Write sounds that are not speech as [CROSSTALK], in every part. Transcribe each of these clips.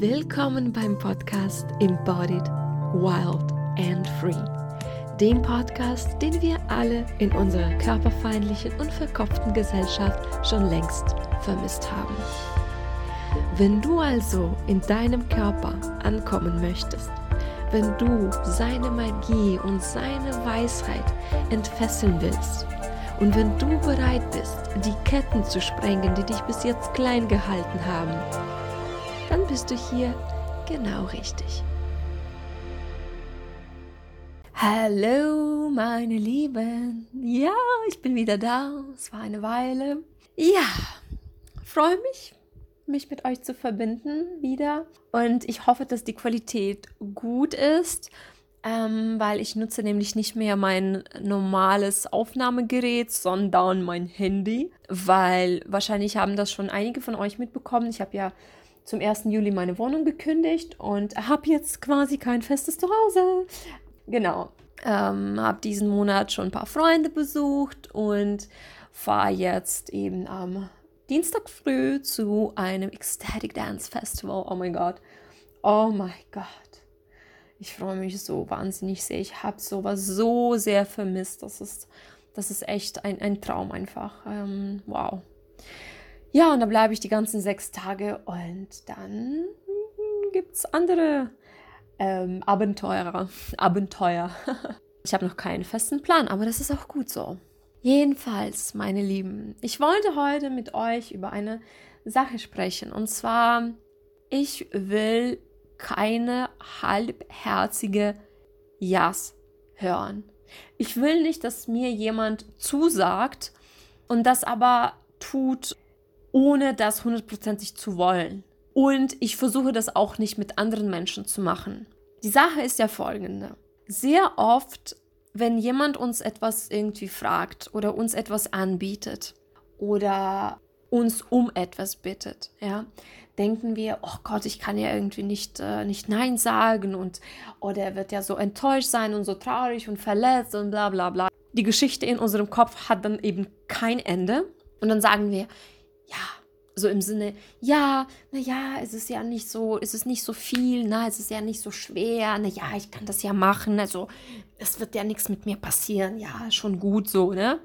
Willkommen beim Podcast Embodied, Wild and Free. Dem Podcast, den wir alle in unserer körperfeindlichen und verkopften Gesellschaft schon längst vermisst haben. Wenn du also in deinem Körper ankommen möchtest, wenn du seine Magie und seine Weisheit entfesseln willst und wenn du bereit bist, die Ketten zu sprengen, die dich bis jetzt klein gehalten haben, dann bist du hier genau richtig. Hallo, meine Lieben. Ja, ich bin wieder da. Es war eine Weile. Ja, freue mich, mich mit euch zu verbinden wieder. Und ich hoffe, dass die Qualität gut ist, ähm, weil ich nutze nämlich nicht mehr mein normales Aufnahmegerät, sondern mein Handy, weil wahrscheinlich haben das schon einige von euch mitbekommen. Ich habe ja zum 1. Juli meine Wohnung gekündigt und habe jetzt quasi kein festes Zuhause. Genau. Ähm, habe diesen Monat schon ein paar Freunde besucht und fahre jetzt eben am Dienstag früh zu einem Ecstatic Dance Festival. Oh mein Gott. Oh mein Gott. Ich freue mich so wahnsinnig sehr. Ich habe sowas so sehr vermisst. Das ist, das ist echt ein, ein Traum einfach. Ähm, wow. Ja, und dann bleibe ich die ganzen sechs Tage und dann gibt es andere ähm, Abenteurer. [LAUGHS] Abenteuer. [LAUGHS] ich habe noch keinen festen Plan, aber das ist auch gut so. Jedenfalls, meine Lieben, ich wollte heute mit euch über eine Sache sprechen. Und zwar, ich will keine halbherzige Jas hören. Ich will nicht, dass mir jemand zusagt und das aber tut, ohne das hundertprozentig zu wollen. Und ich versuche das auch nicht mit anderen Menschen zu machen. Die Sache ist ja folgende. Sehr oft, wenn jemand uns etwas irgendwie fragt oder uns etwas anbietet oder uns um etwas bittet, ja, denken wir, oh Gott, ich kann ja irgendwie nicht, äh, nicht Nein sagen und oder oh, er wird ja so enttäuscht sein und so traurig und verletzt und bla bla bla. Die Geschichte in unserem Kopf hat dann eben kein Ende und dann sagen wir, ja, so im Sinne, ja, naja, es ist ja nicht so, es ist nicht so viel, na, es ist ja nicht so schwer, naja, ich kann das ja machen, also es wird ja nichts mit mir passieren, ja, schon gut so, ne?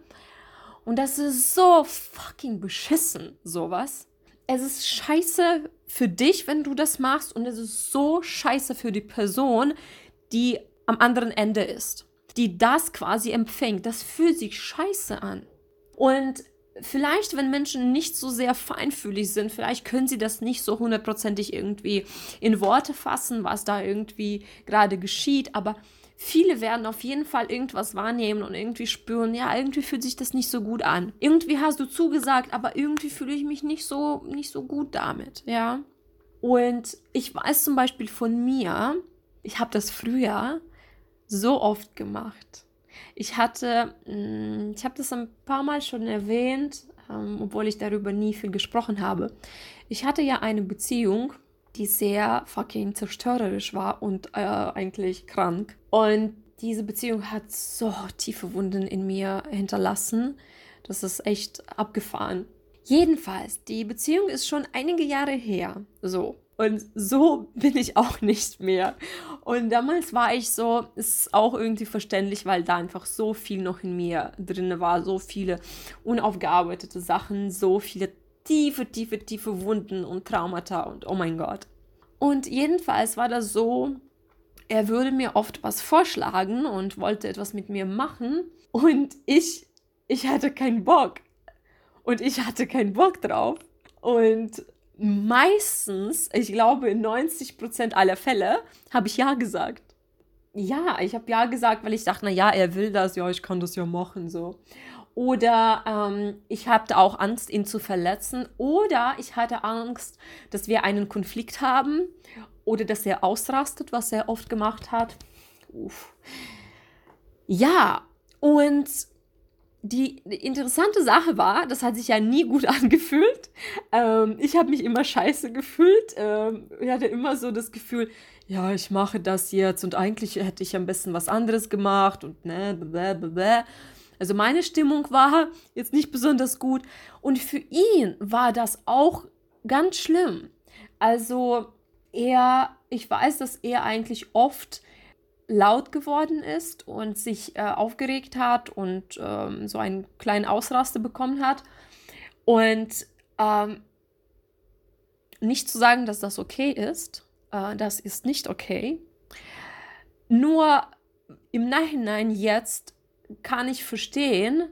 Und das ist so fucking beschissen, sowas. Es ist scheiße für dich, wenn du das machst, und es ist so scheiße für die Person, die am anderen Ende ist, die das quasi empfängt. Das fühlt sich scheiße an. Und vielleicht, wenn Menschen nicht so sehr feinfühlig sind, vielleicht können sie das nicht so hundertprozentig irgendwie in Worte fassen, was da irgendwie gerade geschieht, aber viele werden auf jeden Fall irgendwas wahrnehmen und irgendwie spüren, ja, irgendwie fühlt sich das nicht so gut an. Irgendwie hast du zugesagt, aber irgendwie fühle ich mich nicht so, nicht so gut damit, ja. Und ich weiß zum Beispiel von mir, ich habe das früher so oft gemacht ich hatte, mm, ich habe das ein paar Mal schon erwähnt, ähm, obwohl ich darüber nie viel gesprochen habe. Ich hatte ja eine Beziehung, die sehr fucking zerstörerisch war und äh, eigentlich krank. Und diese Beziehung hat so tiefe Wunden in mir hinterlassen. Das ist echt abgefahren. Jedenfalls, die Beziehung ist schon einige Jahre her. So. Und so [LAUGHS] bin ich auch nicht mehr. Und damals war ich so, ist auch irgendwie verständlich, weil da einfach so viel noch in mir drin war, so viele unaufgearbeitete Sachen, so viele tiefe, tiefe, tiefe Wunden und Traumata und oh mein Gott. Und jedenfalls war das so, er würde mir oft was vorschlagen und wollte etwas mit mir machen und ich, ich hatte keinen Bock. Und ich hatte keinen Bock drauf. Und meistens, ich glaube in 90 Prozent aller Fälle, habe ich ja gesagt. Ja, ich habe ja gesagt, weil ich dachte, na ja, er will das, ja, ich kann das ja machen, so. Oder ähm, ich hatte auch Angst, ihn zu verletzen. Oder ich hatte Angst, dass wir einen Konflikt haben. Oder dass er ausrastet, was er oft gemacht hat. Uff. Ja, und die, interessante Sache war, das hat sich ja nie gut [LAUGHS] angefühlt. Ähm, ich habe mich immer scheiße gefühlt. Ähm, ich hatte immer so das Gefühl, ja, ich mache das jetzt und eigentlich hätte ich am besten was anderes gemacht und ne, blablabla. Also meine Stimmung war jetzt nicht besonders gut und für ihn war das auch ganz schlimm. Also er, ich weiß, dass er eigentlich oft laut geworden ist und sich äh, aufgeregt hat und ähm, so einen kleinen Ausraster bekommen hat. Und ähm, nicht zu sagen, dass das okay ist, äh, das ist nicht okay. Nur im Nachhinein jetzt kann ich verstehen,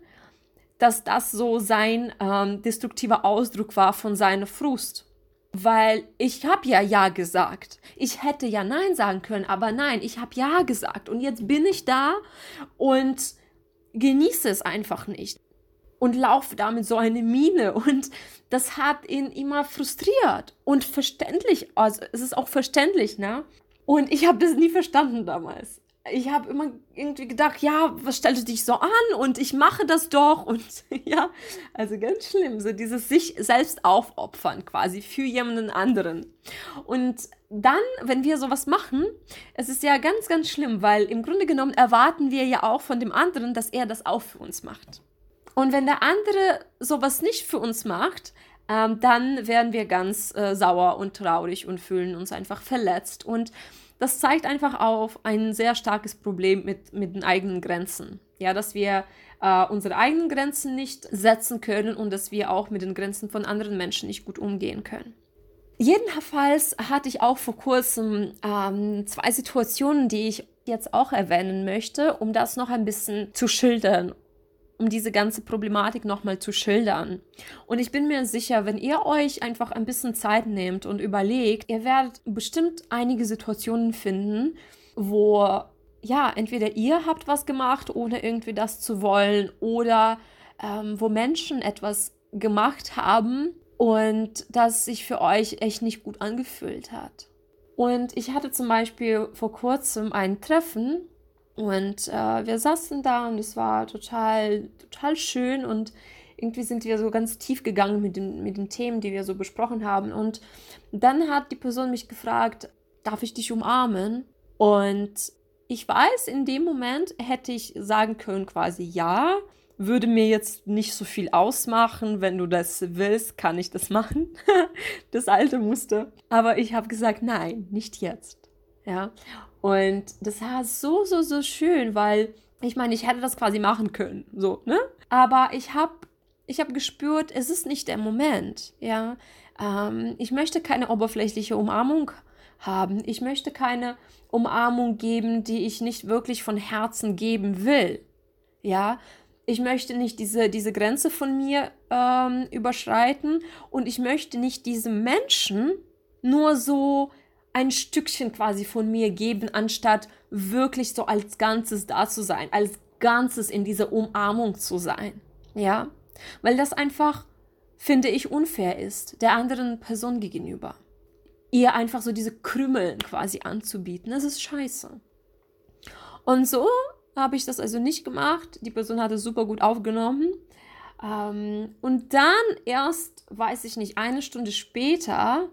dass das so sein ähm, destruktiver Ausdruck war von seiner Frust. Weil ich habe ja Ja gesagt. Ich hätte ja Nein sagen können, aber nein, ich habe Ja gesagt. Und jetzt bin ich da und genieße es einfach nicht. Und laufe damit so eine Mine. Und das hat ihn immer frustriert. Und verständlich, also es ist auch verständlich, ne? Und ich habe das nie verstanden damals ich habe immer irgendwie gedacht, ja, was stellst du dich so an und ich mache das doch [LAUGHS] und ja, also ganz schlimm, so dieses sich selbst aufopfern quasi für jemanden anderen. Und dann, wenn wir sowas machen, es ist ja ganz, ganz schlimm, weil im Grunde genommen erwarten wir ja auch von dem anderen, dass er das auch für uns macht. Und wenn der andere sowas nicht für uns macht, ähm, dann werden wir ganz äh, sauer und traurig und fühlen uns einfach verletzt und das zeigt einfach auf ein sehr starkes Problem mit, mit den eigenen Grenzen. Ja, dass wir äh, unsere eigenen Grenzen nicht setzen können und dass wir auch mit den Grenzen von anderen Menschen nicht gut umgehen können. Jedenfalls hatte ich auch vor kurzem ähm, zwei Situationen, die ich jetzt auch erwähnen möchte, um das noch ein bisschen zu schildern um diese ganze Problematik nochmal zu schildern. Und ich bin mir sicher, wenn ihr euch einfach ein bisschen Zeit nehmt und überlegt, ihr werdet bestimmt einige Situationen finden, wo ja, entweder ihr habt was gemacht, ohne irgendwie das zu wollen, oder ähm, wo Menschen etwas gemacht haben und das sich für euch echt nicht gut angefühlt hat. Und ich hatte zum Beispiel vor kurzem ein Treffen und äh, wir saßen da und es war total, total schön und irgendwie sind wir so ganz tief gegangen mit den, mit den Themen, die wir so besprochen haben. Und dann hat die Person mich gefragt, darf ich dich umarmen? Und ich weiß, in dem Moment hätte ich sagen können, quasi ja, würde mir jetzt nicht so viel ausmachen. Wenn du das willst, kann ich das machen. [LAUGHS] das alte Muster. Aber ich habe gesagt, nein, nicht jetzt. Ja. Und das war so, so, so schön, weil ich meine, ich hätte das quasi machen können, so, ne? Aber ich habe ich hab gespürt, es ist nicht der Moment, ja. Ähm, ich möchte keine oberflächliche Umarmung haben. Ich möchte keine Umarmung geben, die ich nicht wirklich von Herzen geben will, ja. Ich möchte nicht diese, diese Grenze von mir ähm, überschreiten und ich möchte nicht diesem Menschen nur so ein Stückchen quasi von mir geben, anstatt wirklich so als Ganzes da zu sein, als Ganzes in dieser Umarmung zu sein. Ja, weil das einfach, finde ich, unfair ist, der anderen Person gegenüber. Ihr einfach so diese Krümmeln quasi anzubieten, das ist scheiße. Und so habe ich das also nicht gemacht. Die Person hat es super gut aufgenommen. Ähm, und dann erst, weiß ich nicht, eine Stunde später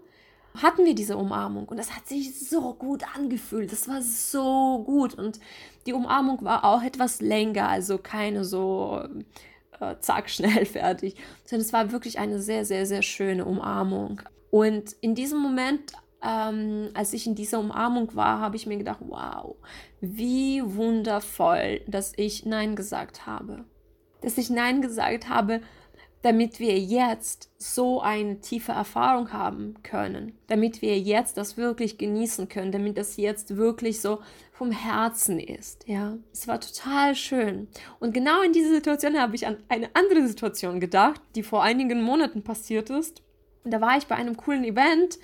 hatten wir diese Umarmung und das hat sich so gut angefühlt. Das war so gut und die Umarmung war auch etwas länger, also keine so äh, zack [LAUGHS] schnell fertig, sondern es war wirklich eine sehr, sehr, sehr schöne Umarmung. Und in diesem Moment, ähm, als ich in dieser Umarmung war, habe ich mir gedacht, wow, wie wundervoll, dass ich Nein gesagt habe. Dass ich Nein gesagt habe, damit wir jetzt so eine tiefe Erfahrung haben können, damit wir jetzt das wirklich genießen können, damit das jetzt wirklich so vom Herzen ist, ja. Es war total schön. Und genau in dieser Situation habe ich an eine andere Situation gedacht, die vor einigen Monaten passiert ist. Da war ich bei einem coolen Event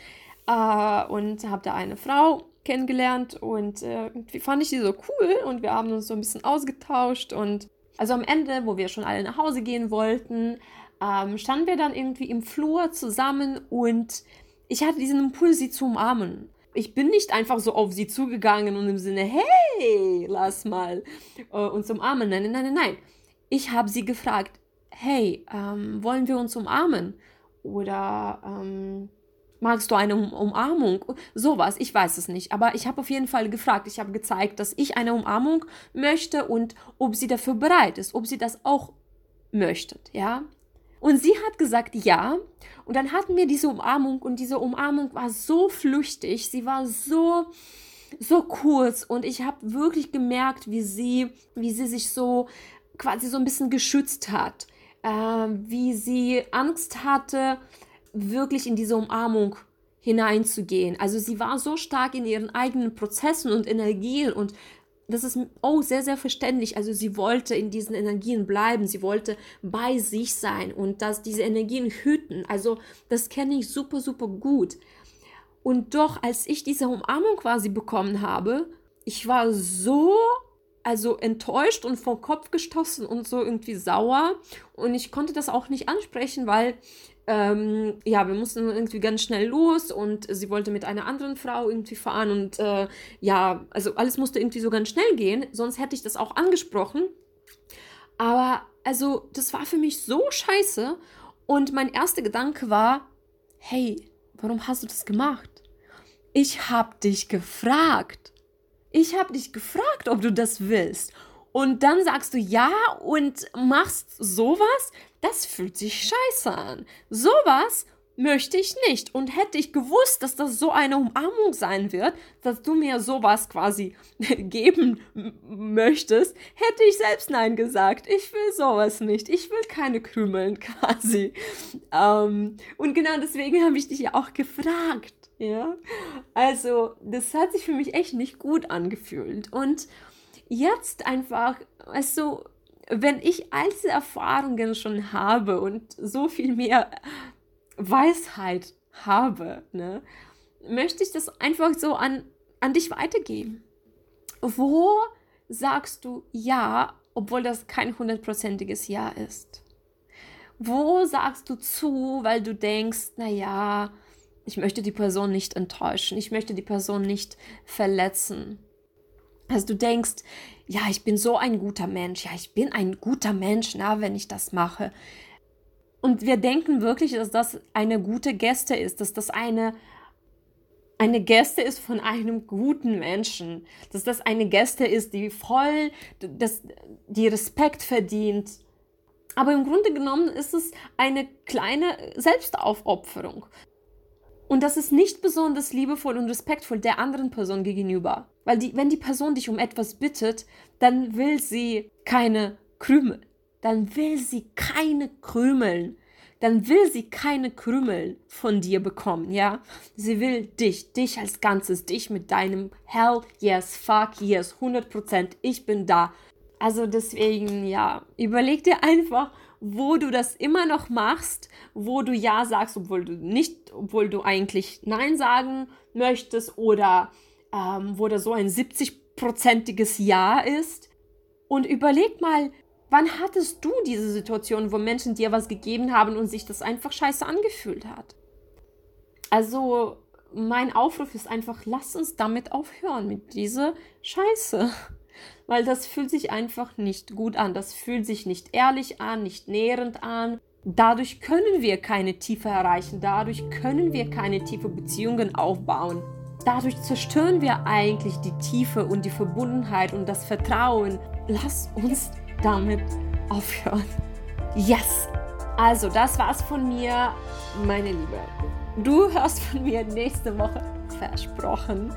äh, und habe da eine Frau kennengelernt und äh, irgendwie fand ich die so cool und wir haben uns so ein bisschen ausgetauscht und also am Ende, wo wir schon alle nach Hause gehen wollten, ähm, standen wir dann irgendwie im Flur zusammen und ich hatte diesen Impuls, sie zu umarmen. Ich bin nicht einfach so auf sie zugegangen und im Sinne, hey, lass mal äh, uns umarmen. Nein, nein, nein, nein. Ich habe sie gefragt, hey, ähm, wollen wir uns umarmen? Oder ähm, magst du eine um Umarmung? Sowas, ich weiß es nicht. Aber ich habe auf jeden Fall gefragt. Ich habe gezeigt, dass ich eine Umarmung möchte und ob sie dafür bereit ist, ob sie das auch möchtet, ja. Und sie hat gesagt, ja. Und dann hatten wir diese Umarmung und diese Umarmung war so flüchtig, sie war so so kurz und ich habe wirklich gemerkt, wie sie, wie sie sich so quasi so ein bisschen geschützt hat, äh, wie sie Angst hatte, wirklich in diese Umarmung hineinzugehen. Also sie war so stark in ihren eigenen Prozessen und Energien und das ist oh sehr sehr verständlich. Also sie wollte in diesen Energien bleiben, sie wollte bei sich sein und dass diese Energien hüten. Also das kenne ich super super gut. Und doch als ich diese Umarmung quasi bekommen habe, ich war so also enttäuscht und vom Kopf gestoßen und so irgendwie sauer und ich konnte das auch nicht ansprechen, weil ähm, ja, wir mussten irgendwie ganz schnell los und sie wollte mit einer anderen Frau irgendwie fahren und äh, ja, also alles musste irgendwie so ganz schnell gehen, sonst hätte ich das auch angesprochen. Aber also, das war für mich so scheiße und mein erster Gedanke war, hey, warum hast du das gemacht? Ich hab dich gefragt. Ich hab dich gefragt, ob du das willst und dann sagst du ja und machst sowas, das fühlt sich scheiße an. Sowas möchte ich nicht. Und hätte ich gewusst, dass das so eine Umarmung sein wird, dass du mir sowas quasi [LAUGHS] geben möchtest, hätte ich selbst Nein gesagt. Ich will sowas nicht. Ich will keine Krümeln [LAUGHS] quasi. Ähm, und genau deswegen habe ich dich ja auch gefragt. Ja, also das hat sich für mich echt nicht gut angefühlt. Und jetzt einfach, weißt du, wenn ich all diese Erfahrungen schon habe und so viel mehr Weisheit habe, ne, möchte ich das einfach so an, an dich weitergeben. Wo sagst du ja, obwohl das kein hundertprozentiges Ja ist? Wo sagst du zu, weil du denkst, naja, ich möchte die Person nicht enttäuschen, ich möchte die Person nicht verletzen? Also du denkst, ja, ich bin so ein guter Mensch, ja, ich bin ein guter Mensch, na, wenn ich das mache. Und wir denken wirklich, dass das eine gute Geste ist, dass das eine eine Geste ist von einem guten Menschen, dass das eine Geste ist, die voll, das, die Respekt verdient. Aber im Grunde genommen ist es eine kleine Selbstaufopferung. Und das ist nicht besonders liebevoll und respektvoll der anderen Person gegenüber. Weil die, wenn die Person dich um etwas bittet, dann will sie keine Krümel. Dann will sie keine Krümeln. Dann will sie keine Krümel von dir bekommen, ja? Sie will dich, dich als Ganzes, dich mit deinem Hell, yes, fuck, yes, 100%, ich bin da. Also deswegen, ja, überleg dir einfach, wo du das immer noch machst, wo du Ja sagst, obwohl du nicht, obwohl du eigentlich Nein sagen möchtest oder ähm, wo da so ein 70-prozentiges Ja ist. Und überleg mal, wann hattest du diese Situation, wo Menschen dir was gegeben haben und sich das einfach scheiße angefühlt hat? Also, mein Aufruf ist einfach, lass uns damit aufhören, mit dieser Scheiße [LAUGHS] weil das fühlt sich einfach nicht gut an. Das fühlt sich nicht ehrlich an, nicht nährend an. Dadurch können wir keine Tiefe erreichen, dadurch können wir keine tiefe Beziehungen aufbauen. Dadurch zerstören wir eigentlich die Tiefe und die Verbundenheit und das Vertrauen. Lass uns damit aufhören. Yes! Also, das war's von mir, meine Liebe. Du hörst von mir nächste Woche versprochen.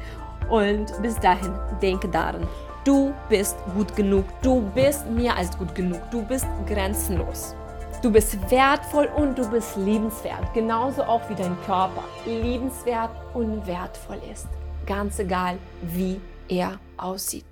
Und bis dahin, denke daran, Du bist gut genug. Du bist mehr als gut genug. Du bist grenzenlos. Du bist wertvoll und du bist liebenswert. Genauso auch wie dein Körper liebenswert und wertvoll ist. Ganz egal, wie er aussieht.